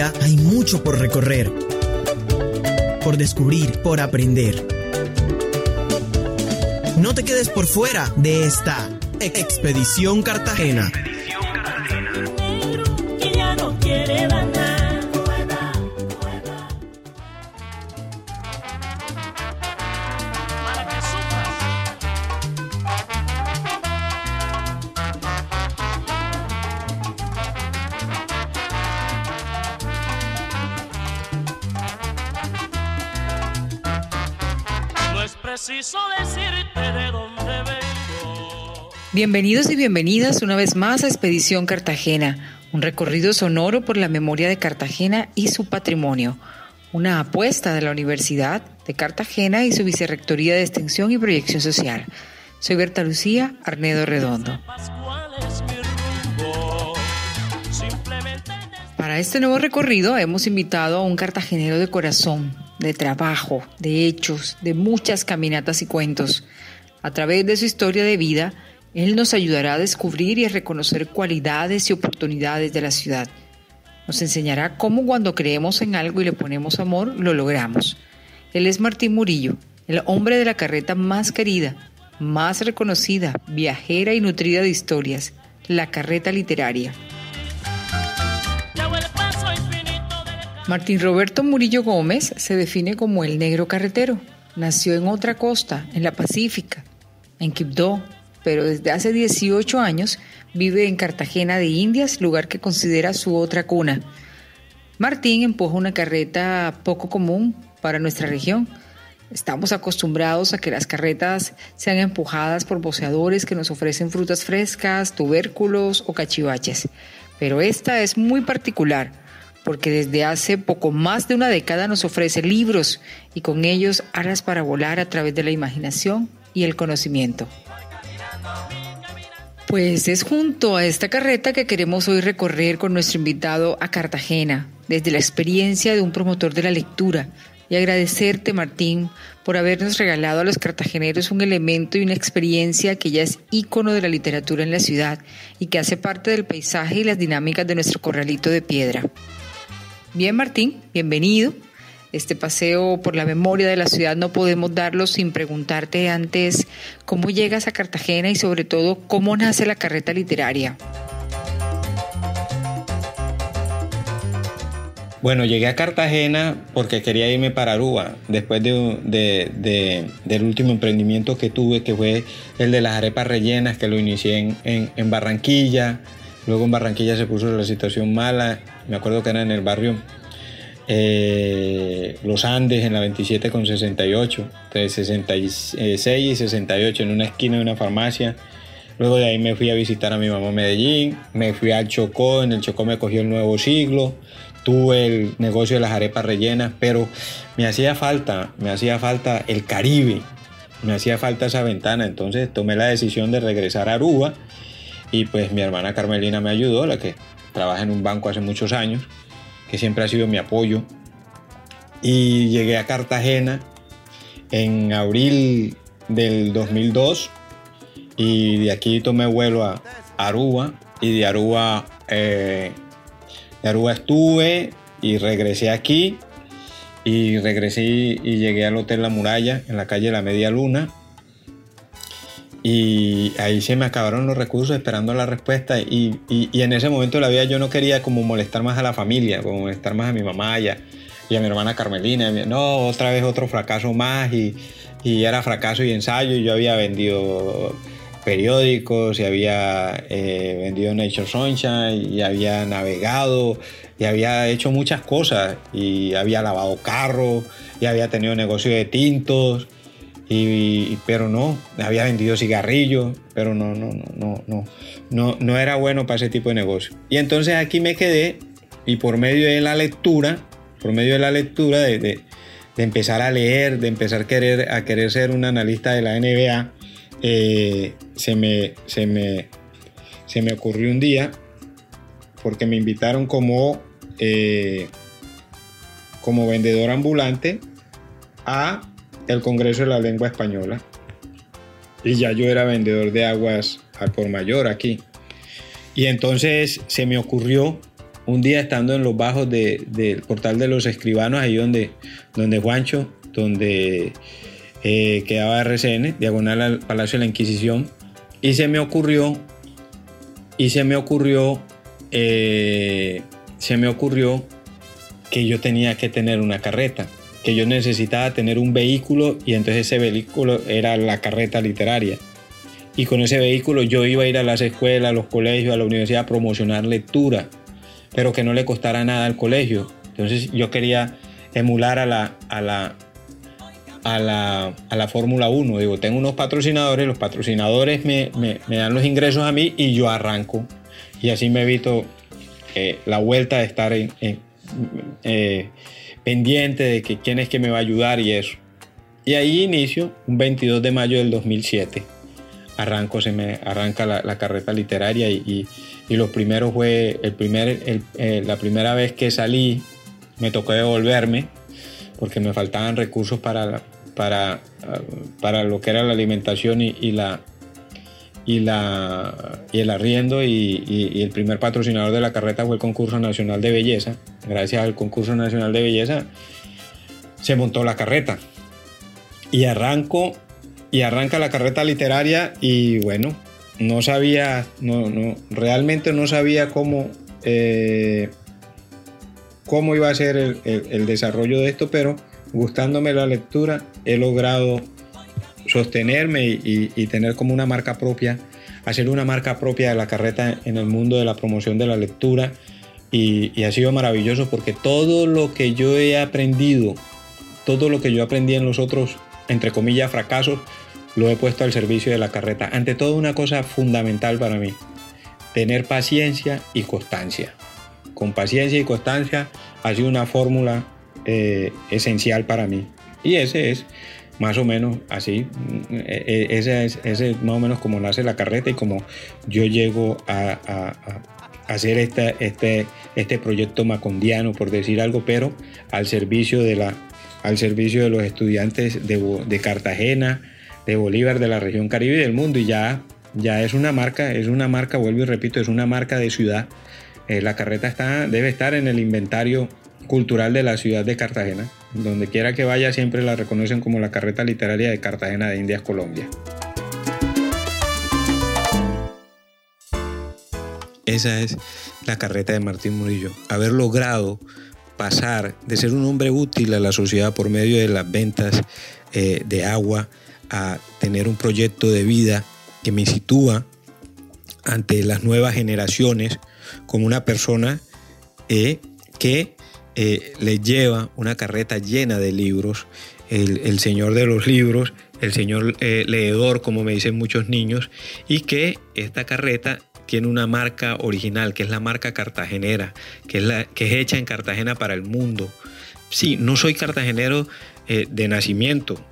Hay mucho por recorrer, por descubrir, por aprender. No te quedes por fuera de esta Expedición Cartagena. Bienvenidos y bienvenidas una vez más a Expedición Cartagena, un recorrido sonoro por la memoria de Cartagena y su patrimonio, una apuesta de la Universidad de Cartagena y su Vicerrectoría de Extensión y Proyección Social. Soy Berta Lucía Arnedo Redondo. Para este nuevo recorrido hemos invitado a un cartagenero de corazón, de trabajo, de hechos, de muchas caminatas y cuentos. A través de su historia de vida, él nos ayudará a descubrir y a reconocer cualidades y oportunidades de la ciudad. Nos enseñará cómo cuando creemos en algo y le ponemos amor, lo logramos. Él es Martín Murillo, el hombre de la carreta más querida, más reconocida, viajera y nutrida de historias, la carreta literaria. Martín Roberto Murillo Gómez se define como el negro carretero. Nació en otra costa, en la Pacífica, en Quibdó, pero desde hace 18 años vive en Cartagena de Indias, lugar que considera su otra cuna. Martín empuja una carreta poco común para nuestra región. Estamos acostumbrados a que las carretas sean empujadas por boceadores que nos ofrecen frutas frescas, tubérculos o cachivaches. Pero esta es muy particular porque desde hace poco más de una década nos ofrece libros y con ellos alas para volar a través de la imaginación y el conocimiento. Pues es junto a esta carreta que queremos hoy recorrer con nuestro invitado a Cartagena, desde la experiencia de un promotor de la lectura, y agradecerte, Martín, por habernos regalado a los cartageneros un elemento y una experiencia que ya es ícono de la literatura en la ciudad y que hace parte del paisaje y las dinámicas de nuestro corralito de piedra. Bien, Martín, bienvenido. Este paseo por la memoria de la ciudad no podemos darlo sin preguntarte antes cómo llegas a Cartagena y sobre todo cómo nace la carreta literaria. Bueno, llegué a Cartagena porque quería irme para Aruba, después de, del último emprendimiento que tuve, que fue el de las arepas rellenas, que lo inicié en, en Barranquilla. Luego en Barranquilla se puso la situación mala, me acuerdo que era en el barrio eh, los Andes en la 27 con 68, entre 66 y 68 en una esquina de una farmacia. Luego de ahí me fui a visitar a mi mamá Medellín, me fui al Chocó, en el Chocó me cogió el nuevo siglo, tuve el negocio de las arepas rellenas, pero me hacía falta, me hacía falta el Caribe, me hacía falta esa ventana, entonces tomé la decisión de regresar a Aruba y pues mi hermana Carmelina me ayudó, la que trabaja en un banco hace muchos años, que siempre ha sido mi apoyo. Y llegué a Cartagena en abril del 2002 y de aquí tomé vuelo a Aruba y de Aruba, eh, de Aruba estuve y regresé aquí y regresé y llegué al Hotel La Muralla en la calle La Media Luna y ahí se me acabaron los recursos esperando la respuesta y, en ese momento de la vida yo no quería como molestar más a la familia, como molestar más a mi mamá y a, mi hermana Carmelina. No, otra vez otro fracaso más y, era fracaso y ensayo y yo había vendido periódicos y había eh, vendido Nature Sunshine y había navegado y había hecho muchas cosas y había lavado carros y había tenido negocio de tintos y, pero no, había vendido cigarrillos, pero no, no, no, no, no, no, no era bueno para ese tipo de negocio. Y entonces aquí me quedé y por medio de la lectura, por medio de la lectura, de, empezar a leer, de empezar a querer, a querer ser un analista de la NBA, eh, se, me, se, me, se me ocurrió un día, porque me invitaron como, eh, como vendedor ambulante a el Congreso de la Lengua Española. Y ya yo era vendedor de aguas al por mayor aquí. Y entonces se me ocurrió un día estando en los bajos del portal de los escribanos, ahí donde, donde Juancho, donde eh, quedaba RCN, diagonal al Palacio de la Inquisición, y se me ocurrió, y se me ocurrió, eh, se me ocurrió que yo tenía que tener una carreta, que yo necesitaba tener un vehículo y entonces ese vehículo era la carreta literaria. Y con ese vehículo yo iba a ir a las escuelas, a los colegios, a la universidad a promocionar lectura, pero que no le costara nada al colegio. Entonces yo quería emular a la, a la, a la, a la Fórmula 1. Digo, tengo unos patrocinadores, los patrocinadores me, me, dan los ingresos a mí y yo arranco. Y así me evito eh, la vuelta de estar en, eh, pendiente de que quién es que me va a ayudar y eso. Y ahí inicio, un 22 de mayo del 2007. Arranco, se me arranca la, la carreta literaria y, y, lo primero fue, el primer, el, eh, la primera vez que salí, me tocó devolverme porque me faltaban recursos para, para, para lo que era la alimentación y, la, y, la, y el arriendo y, el primer patrocinador de la carreta fue el concurso nacional de belleza. Gracias al concurso nacional de belleza se montó la carreta y arranco y arranca la carreta literaria y bueno, no sabía, no, no realmente no sabía cómo, eh, cómo iba a ser el, desarrollo de esto, pero gustándome la lectura he logrado sostenerme y, tener como una marca propia, hacer una marca propia de la carreta en el mundo de la promoción de la lectura y, ha sido maravilloso porque todo lo que yo he aprendido, todo lo que yo aprendí en los otros, entre comillas, fracasos, lo he puesto al servicio de la carreta. Ante todo una cosa fundamental para mí, tener paciencia y constancia con paciencia y constancia ha sido una fórmula eh, esencial para mí. Y ese es más o menos así, eh, eh, ese es, más o menos como nace la carreta y como yo llego a, hacer este, este, proyecto macondiano, por decir algo, pero al servicio de, la, al servicio de los estudiantes de, de Cartagena, de Bolívar, de la región Caribe y del mundo. Y ya, ya es una marca, es una marca, vuelvo y repito, es una marca de ciudad eh, la carreta está, debe estar en el inventario cultural de la ciudad de Cartagena. Donde quiera que vaya siempre la reconocen como la carreta literaria de Cartagena de Indias, Colombia. Esa es la carreta de Martín Murillo. Haber logrado pasar de ser un hombre útil a la sociedad por medio de las ventas eh, de agua a tener un proyecto de vida que me sitúa ante las nuevas generaciones como una persona eh, que eh, le lleva una carreta llena de libros, el, señor de los libros, el señor eh, leedor, como me dicen muchos niños, y que esta carreta tiene una marca original, que es la marca cartagenera, que es, la, que es hecha en Cartagena para el mundo. Sí, no soy cartagenero de nacimiento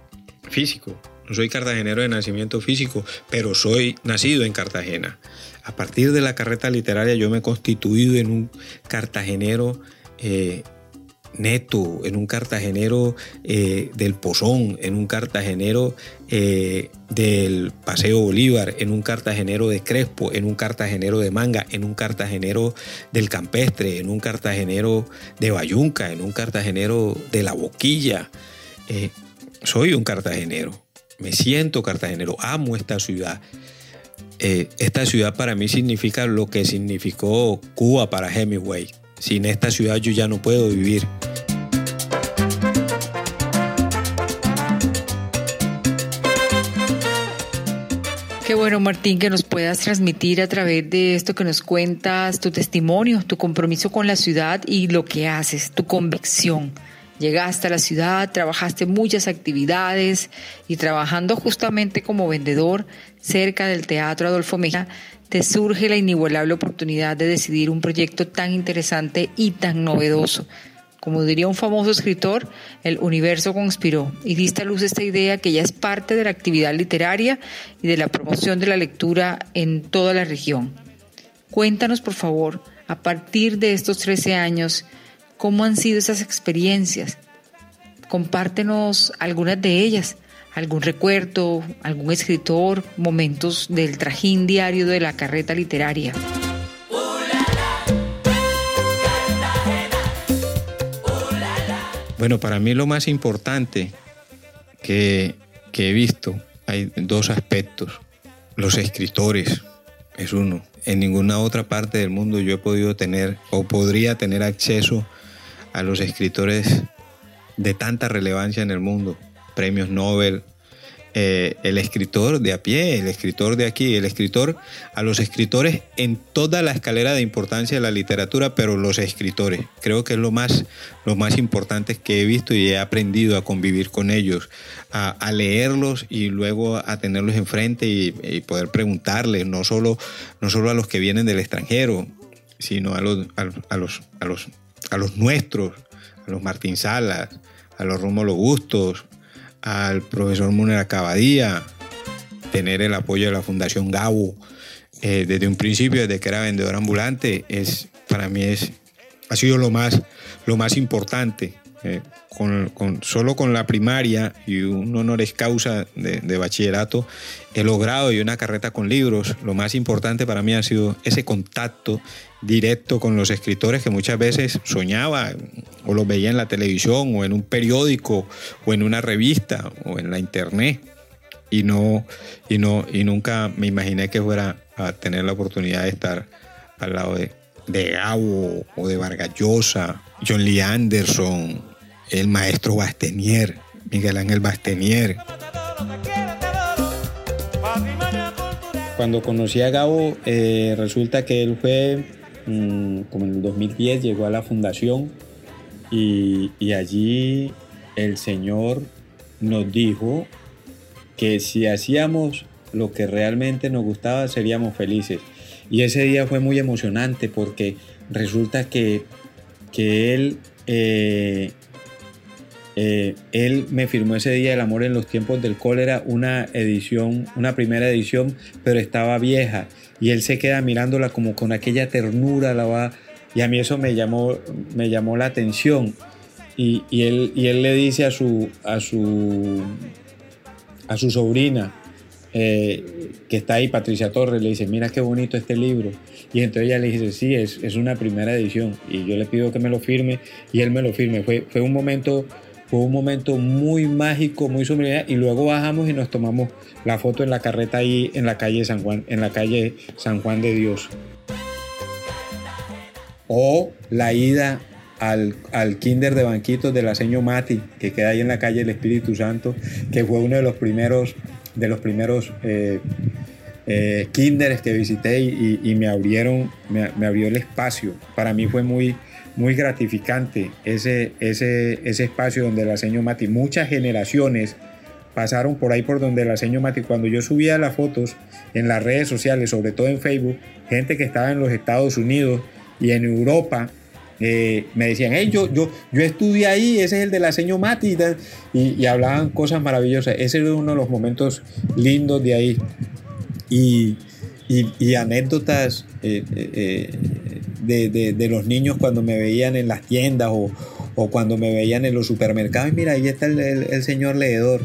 físico, no soy cartagenero de nacimiento físico, pero soy nacido en Cartagena. A partir de la carreta literaria yo me he constituido en un cartagenero eh, neto, en un cartagenero eh, del Pozón, en un cartagenero eh, del Paseo Bolívar, en un cartagenero de Crespo, en un cartagenero de Manga, en un cartagenero del Campestre, en un cartagenero de Bayunca, en un cartagenero de La Boquilla. soy un cartagenero, me siento cartagenero, amo esta ciudad. Eh, esta ciudad para mí significa lo que significó Cuba para Hemingway. Sin esta ciudad yo ya no puedo vivir. Qué bueno, Martín, que nos puedas transmitir a través de esto que nos cuentas tu testimonio, tu compromiso con la ciudad y lo que haces, tu convicción. Llegaste a la ciudad, trabajaste muchas actividades y trabajando justamente como vendedor cerca del Teatro Adolfo Mejía, te surge la inigualable oportunidad de decidir un proyecto tan interesante y tan novedoso. Como diría un famoso escritor, el universo conspiró y diste a luz esta idea que ya es parte de la actividad literaria y de la promoción de la lectura en toda la región. Cuéntanos, por favor, a partir de estos 13 años, cómo han sido esas experiencias. Compártenos algunas de ellas, algún recuerdo, algún escritor, momentos del trajín diario de la carreta literaria. Bueno, para mí lo más importante que, que, he visto, hay dos aspectos. Los escritores es uno. En ninguna otra parte del mundo yo he podido tener o podría tener acceso a los escritores de tanta relevancia en el mundo. Premios Nobel, eh, el escritor de a pie, el escritor de aquí, el escritor, a los escritores en toda la escalera de importancia de la literatura, pero los escritores. Creo que es lo más, lo más importante que he visto y he aprendido a convivir con ellos, a, leerlos y luego a tenerlos enfrente y, poder preguntarles, no solo, no solo a los que vienen del extranjero, sino a los, a, los, a los, a los nuestros, a los Martín Salas, a los Rómulo Gustos, al profesor Muner Acabadía, tener el apoyo de la Fundación Gabo eh, desde un principio, desde que era vendedor ambulante, es, para mí es, ha sido lo más, lo más importante. Eh, con, solo con la primaria y un honores causa de, de, bachillerato he logrado y una carreta con libros. Lo más importante para mí ha sido ese contacto directo con los escritores que muchas veces soñaba o los veía en la televisión o en un periódico o en una revista o en la internet y no y no y nunca me imaginé que fuera a tener la oportunidad de estar al lado de, de Gabo o de Vargas Llosa, John Lee Anderson, el maestro Bastenier, Miguel Ángel Bastenier. Cuando conocí a Gabo, eh, resulta que él fue Mm, como en el 2010 llegó a la fundación y, allí el Señor nos dijo que si hacíamos lo que realmente nos gustaba seríamos felices. Y ese día fue muy emocionante porque resulta que, que él, eh, eh, él me firmó ese día El amor en los tiempos del cólera, una edición, una primera edición, pero estaba vieja y él se queda mirándola como con aquella ternura, la va, y a mí eso me llamó, me llamó la atención. Y, él, y él le dice a su, a su, a su sobrina, eh, que está ahí, Patricia Torres, le dice, mira qué bonito este libro. Y entonces ella le dice, sí, es, es una primera edición. Y yo le pido que me lo firme y él me lo firme. Fue, fue un momento fue un momento muy mágico, muy sombrío. Y luego bajamos y nos tomamos la foto en la carreta ahí en la calle San Juan, en la calle San Juan de Dios. O la ida al, kinder de banquitos de la señor Mati, que queda ahí en la calle del Espíritu Santo, que fue uno de los primeros, de los primeros eh, eh, que visité y, me abrieron, me, abrió el espacio. Para mí fue muy, muy gratificante ese, ese, ese espacio donde la señor Mati, muchas generaciones pasaron por ahí por donde la señor Mati, cuando yo subía las fotos en las redes sociales, sobre todo en Facebook, gente que estaba en los Estados Unidos y en Europa, eh, me decían, hey, yo, yo, estudié ahí, ese es el de la señor Mati, y, hablaban cosas maravillosas. Ese es uno de los momentos lindos de ahí. Y, y, anécdotas eh, eh, de, los niños cuando me veían en las tiendas o, cuando me veían en los supermercados. Mira, ahí está el, señor leedor.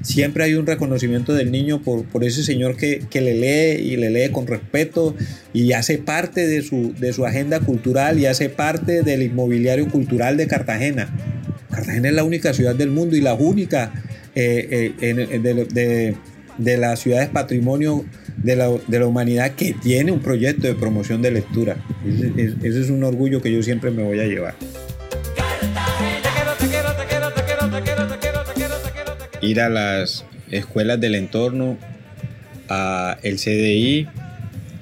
Siempre hay un reconocimiento del niño por, por ese señor que, le lee y le lee con respeto y hace parte de su, de su agenda cultural y hace parte del inmobiliario cultural de Cartagena. Cartagena es la única ciudad del mundo y la única eh, de, de las ciudades patrimonio de la, humanidad que tiene un proyecto de promoción de lectura. Ese, es un orgullo que yo siempre me voy a llevar. Ir a las escuelas del entorno, a el CDI,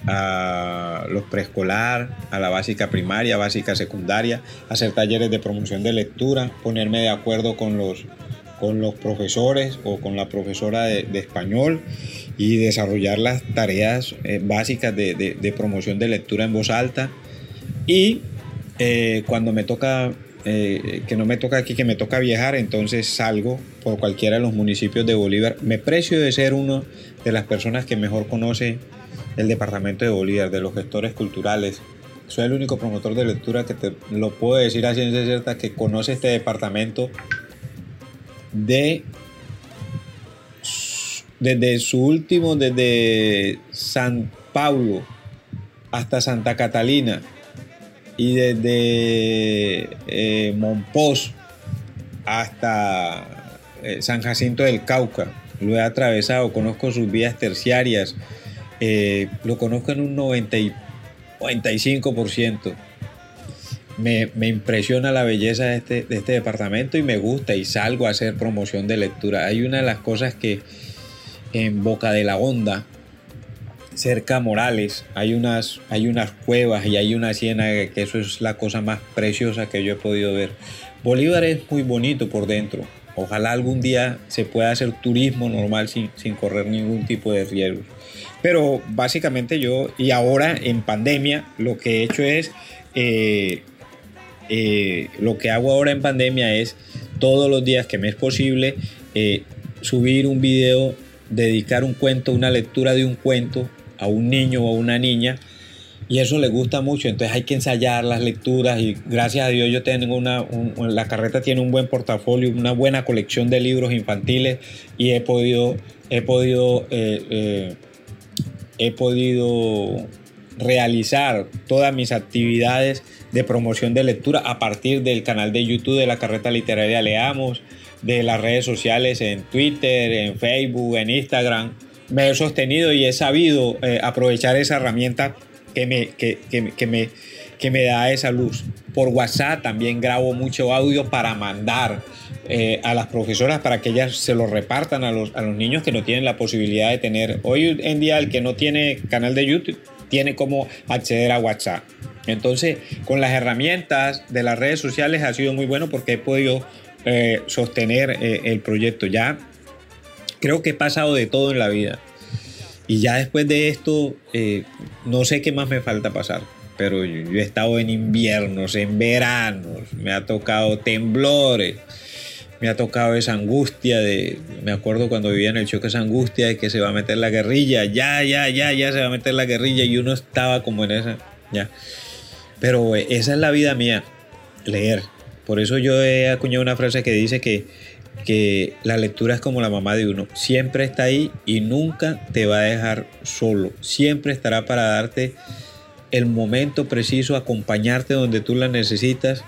a los preescolar, a la básica primaria, básica secundaria, hacer talleres de promoción de lectura, ponerme de acuerdo con los, con los profesores o con la profesora de español y desarrollar las tareas eh, básicas de, promoción de lectura en voz alta. Y eh, cuando me toca, eh, que no me toca aquí, que me toca viajar, entonces salgo por cualquiera de los municipios de Bolívar. Me precio de ser uno de las personas que mejor conoce el departamento de Bolívar, de los gestores culturales. Soy el único promotor de lectura que te lo puedo decir a ciencia cierta que conoce este departamento de desde su último, desde San Paulo hasta Santa Catalina y desde eh, hasta eh, San Jacinto del Cauca. Lo he atravesado, conozco sus vías terciarias, eh, lo conozco en un 90 95%. Me, me, impresiona la belleza de este, de este departamento y me gusta y salgo a hacer promoción de lectura. Hay una de las cosas que en Boca de la Honda, cerca a Morales, hay unas, hay unas cuevas y hay una ciénaga que eso es la cosa más preciosa que yo he podido ver. Bolívar es muy bonito por dentro. Ojalá algún día se pueda hacer turismo normal sin, sin correr ningún tipo de riesgo. Pero básicamente yo, y ahora en pandemia, lo que he hecho es, eh, eh, lo que hago ahora en pandemia es todos los días que me es posible eh, subir un video, dedicar un cuento, una lectura de un cuento a un niño o a una niña y eso le gusta mucho, entonces hay que ensayar las lecturas y gracias a Dios yo tengo una, la carreta tiene un buen portafolio, una buena colección de libros infantiles y he podido, he podido, eh, he podido realizar todas mis actividades de promoción de lectura a partir del canal de YouTube de la carreta literaria Leamos, de las redes sociales en Twitter, en Facebook, en Instagram. Me he sostenido y he sabido eh, aprovechar esa herramienta que me, que, me, que me da esa luz. Por WhatsApp también grabo mucho audio para mandar eh, a las profesoras para que ellas se lo repartan a los, a los niños que no tienen la posibilidad de tener. Hoy en día el que no tiene canal de YouTube tiene como acceder a WhatsApp. Entonces, con las herramientas de las redes sociales ha sido muy bueno porque he podido eh, sostener eh, el proyecto. Ya creo que he pasado de todo en la vida. Y ya después de esto, eh, no sé qué más me falta pasar, pero yo, he estado en inviernos, en veranos, me ha tocado temblores, me ha tocado esa angustia de, me acuerdo cuando vivía en el choque, esa angustia de que se va a meter la guerrilla, ya, ya, ya, ya se va a meter la guerrilla y uno estaba como en esa, ya. Pero esa es la vida mía, leer. Por eso yo he acuñado una frase que dice que que la lectura es como la mamá de uno, siempre está ahí y nunca te va a dejar solo, siempre estará para darte el momento preciso, acompañarte donde tú la necesitas,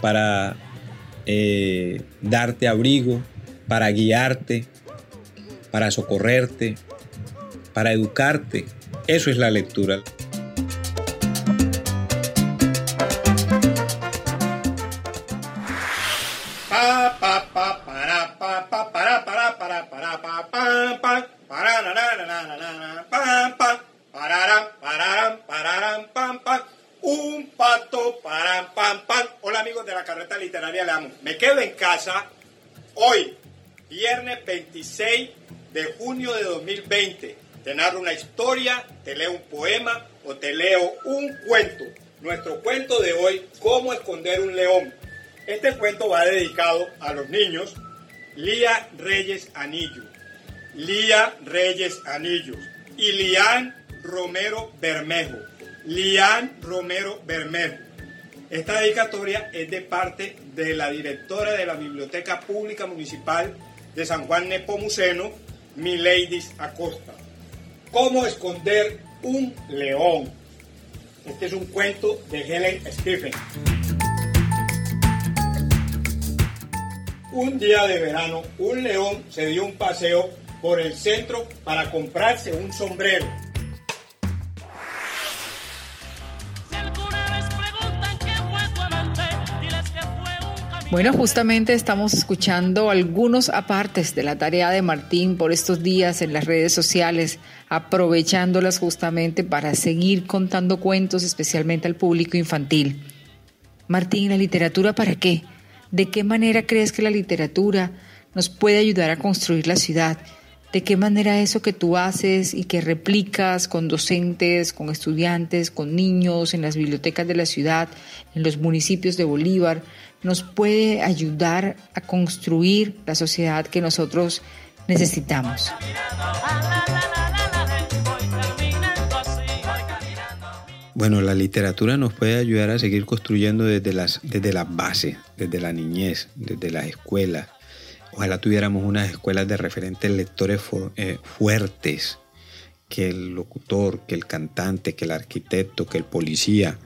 para eh, darte abrigo, para guiarte, para socorrerte, para educarte. Eso es la lectura. Me quedo en casa hoy, viernes 26 de junio de 2020. Te narro una historia, te leo un poema o te leo un cuento. Nuestro cuento de hoy, Cómo esconder un león. Este cuento va dedicado a los niños Lía Reyes Anillo, Lía Reyes Anillos y Lian Romero Bermejo. Lian Romero Bermejo. Esta dedicatoria es de parte de la directora de la Biblioteca Pública Municipal de San Juan Nepomuceno, Mileidis Acosta. ¿Cómo esconder un león? Este es un cuento de Helen Stephen. Un día de verano, un león se dio un paseo por el centro para comprarse un sombrero. Bueno, justamente estamos escuchando algunos apartes de la tarea de Martín por estos días en las redes sociales, aprovechándolas justamente para seguir contando cuentos, especialmente al público infantil. Martín, ¿la literatura para qué? ¿De qué manera crees que la literatura nos puede ayudar a construir la ciudad? ¿De qué manera eso que tú haces y que replicas con docentes, con estudiantes, con niños, en las bibliotecas de la ciudad, en los municipios de Bolívar, nos puede ayudar a construir la sociedad que nosotros necesitamos? Bueno, la literatura nos puede ayudar a seguir construyendo desde las, desde las bases, desde la niñez, desde las escuelas. Ojalá tuviéramos unas escuelas de referentes lectores eh, fuertes, que el locutor, que el cantante, que el arquitecto, que el policía,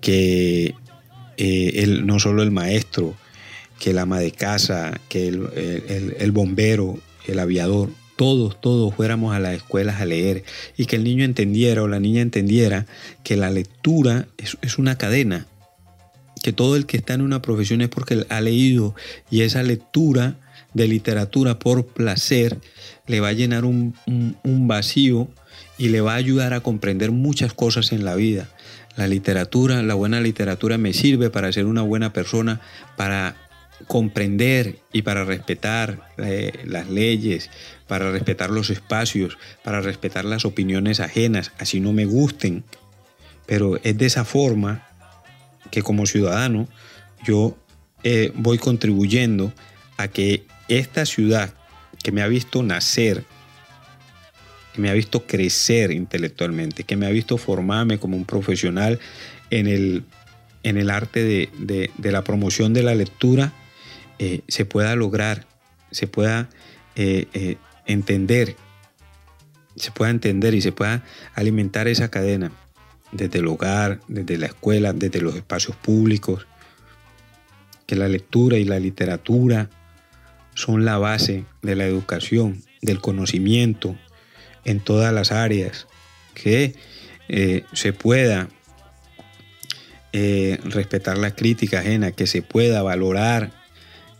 que eh, no solo el maestro, que el ama de casa, que el, bombero, el aviador, todos, todos fuéramos a las escuelas a leer y que el niño entendiera o la niña entendiera que la lectura es, es una cadena, que todo el que está en una profesión es porque ha leído y esa lectura de literatura por placer le va a llenar un, vacío y le va a ayudar a comprender muchas cosas en la vida. La literatura, la buena literatura me sirve para ser una buena persona, para comprender y para respetar eh, las leyes, para respetar los espacios, para respetar las opiniones ajenas, así no me gusten. Pero es de esa forma que como ciudadano yo eh, voy contribuyendo a que esta ciudad que me ha visto nacer, que me ha visto crecer intelectualmente, que me ha visto formarme como un profesional en el, en el arte de, la promoción de la lectura, eh, se pueda lograr, se pueda eh, entender, se pueda entender y se pueda alimentar esa cadena desde el hogar, desde la escuela, desde los espacios públicos, que la lectura y la literatura son la base de la educación, del conocimiento en todas las áreas, que eh, se pueda eh, respetar la crítica ajena, que se pueda valorar,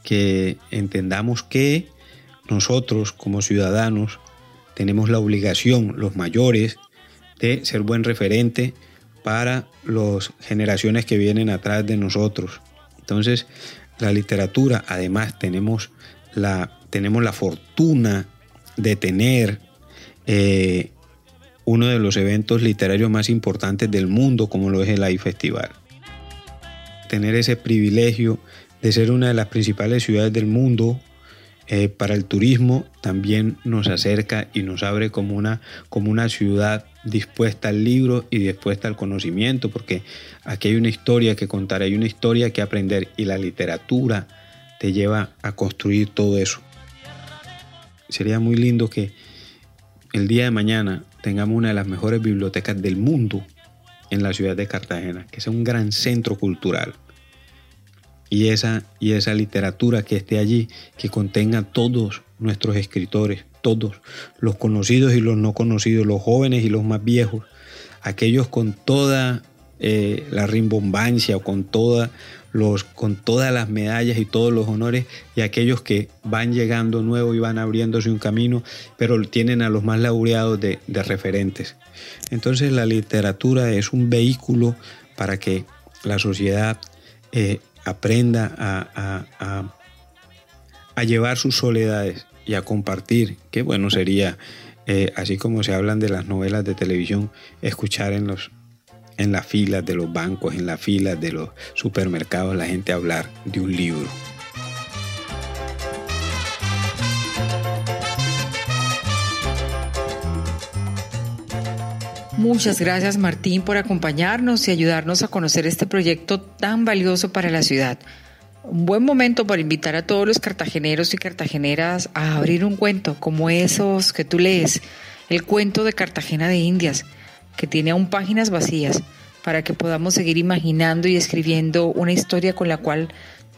que entendamos que nosotros como ciudadanos tenemos la obligación, los mayores, de ser buen referente para las generaciones que vienen atrás de nosotros. Entonces, la literatura, además, tenemos la, tenemos la fortuna de tener eh, uno de los eventos literarios más importantes del mundo, como lo es el AI Festival. Tener ese privilegio de ser una de las principales ciudades del mundo eh, para el turismo también nos acerca y nos abre como una, como una ciudad dispuesta al libro y dispuesta al conocimiento, porque aquí hay una historia que contar, hay una historia que aprender y la literatura te lleva a construir todo eso. Sería muy lindo que el día de mañana tengamos una de las mejores bibliotecas del mundo en la ciudad de Cartagena, que sea un gran centro cultural. Y esa, y esa literatura que esté allí, que contenga todos nuestros escritores, todos, los conocidos y los no conocidos, los jóvenes y los más viejos, aquellos con toda eh, la rimbombancia con los, con todas las medallas y todos los honores y aquellos que van llegando nuevos y van abriéndose un camino, pero tienen a los más laureados de, referentes. Entonces la literatura es un vehículo para que la sociedad eh, aprenda a, a, llevar sus soledades y a compartir. Qué bueno sería, eh, así como se hablan de las novelas de televisión, escuchar en los en las filas de los bancos, en las filas de los supermercados, la gente hablar de un libro. Muchas gracias Martín por acompañarnos y ayudarnos a conocer este proyecto tan valioso para la ciudad. Un buen momento para invitar a todos los cartageneros y cartageneras a abrir un cuento como esos que tú lees, el cuento de Cartagena de Indias que tiene aún páginas vacías, para que podamos seguir imaginando y escribiendo una historia con la cual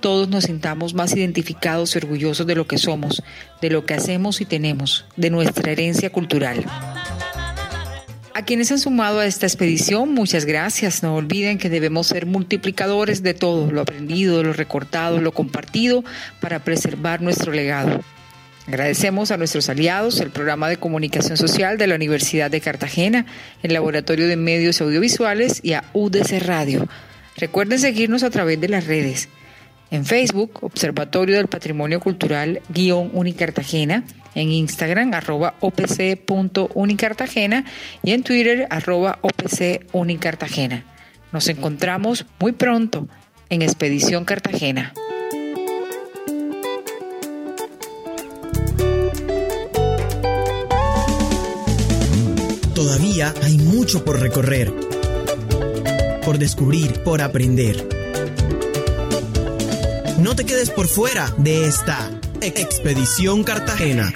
todos nos sintamos más identificados y orgullosos de lo que somos, de lo que hacemos y tenemos, de nuestra herencia cultural. A quienes han sumado a esta expedición, muchas gracias. No olviden que debemos ser multiplicadores de todo, lo aprendido, lo recortado, lo compartido, para preservar nuestro legado. Agradecemos a nuestros aliados, el Programa de Comunicación Social de la Universidad de Cartagena, el Laboratorio de Medios Audiovisuales y a UDC Radio. Recuerden seguirnos a través de las redes. En Facebook, Observatorio del Patrimonio Cultural guion Unicartagena, en Instagram, arroba opc.unicartagena y en Twitter, arroba opcunicartagena. Nos encontramos muy pronto en Expedición Cartagena. Todavía hay mucho por recorrer, por descubrir, por aprender. No te quedes por fuera de esta Expedición Cartagena.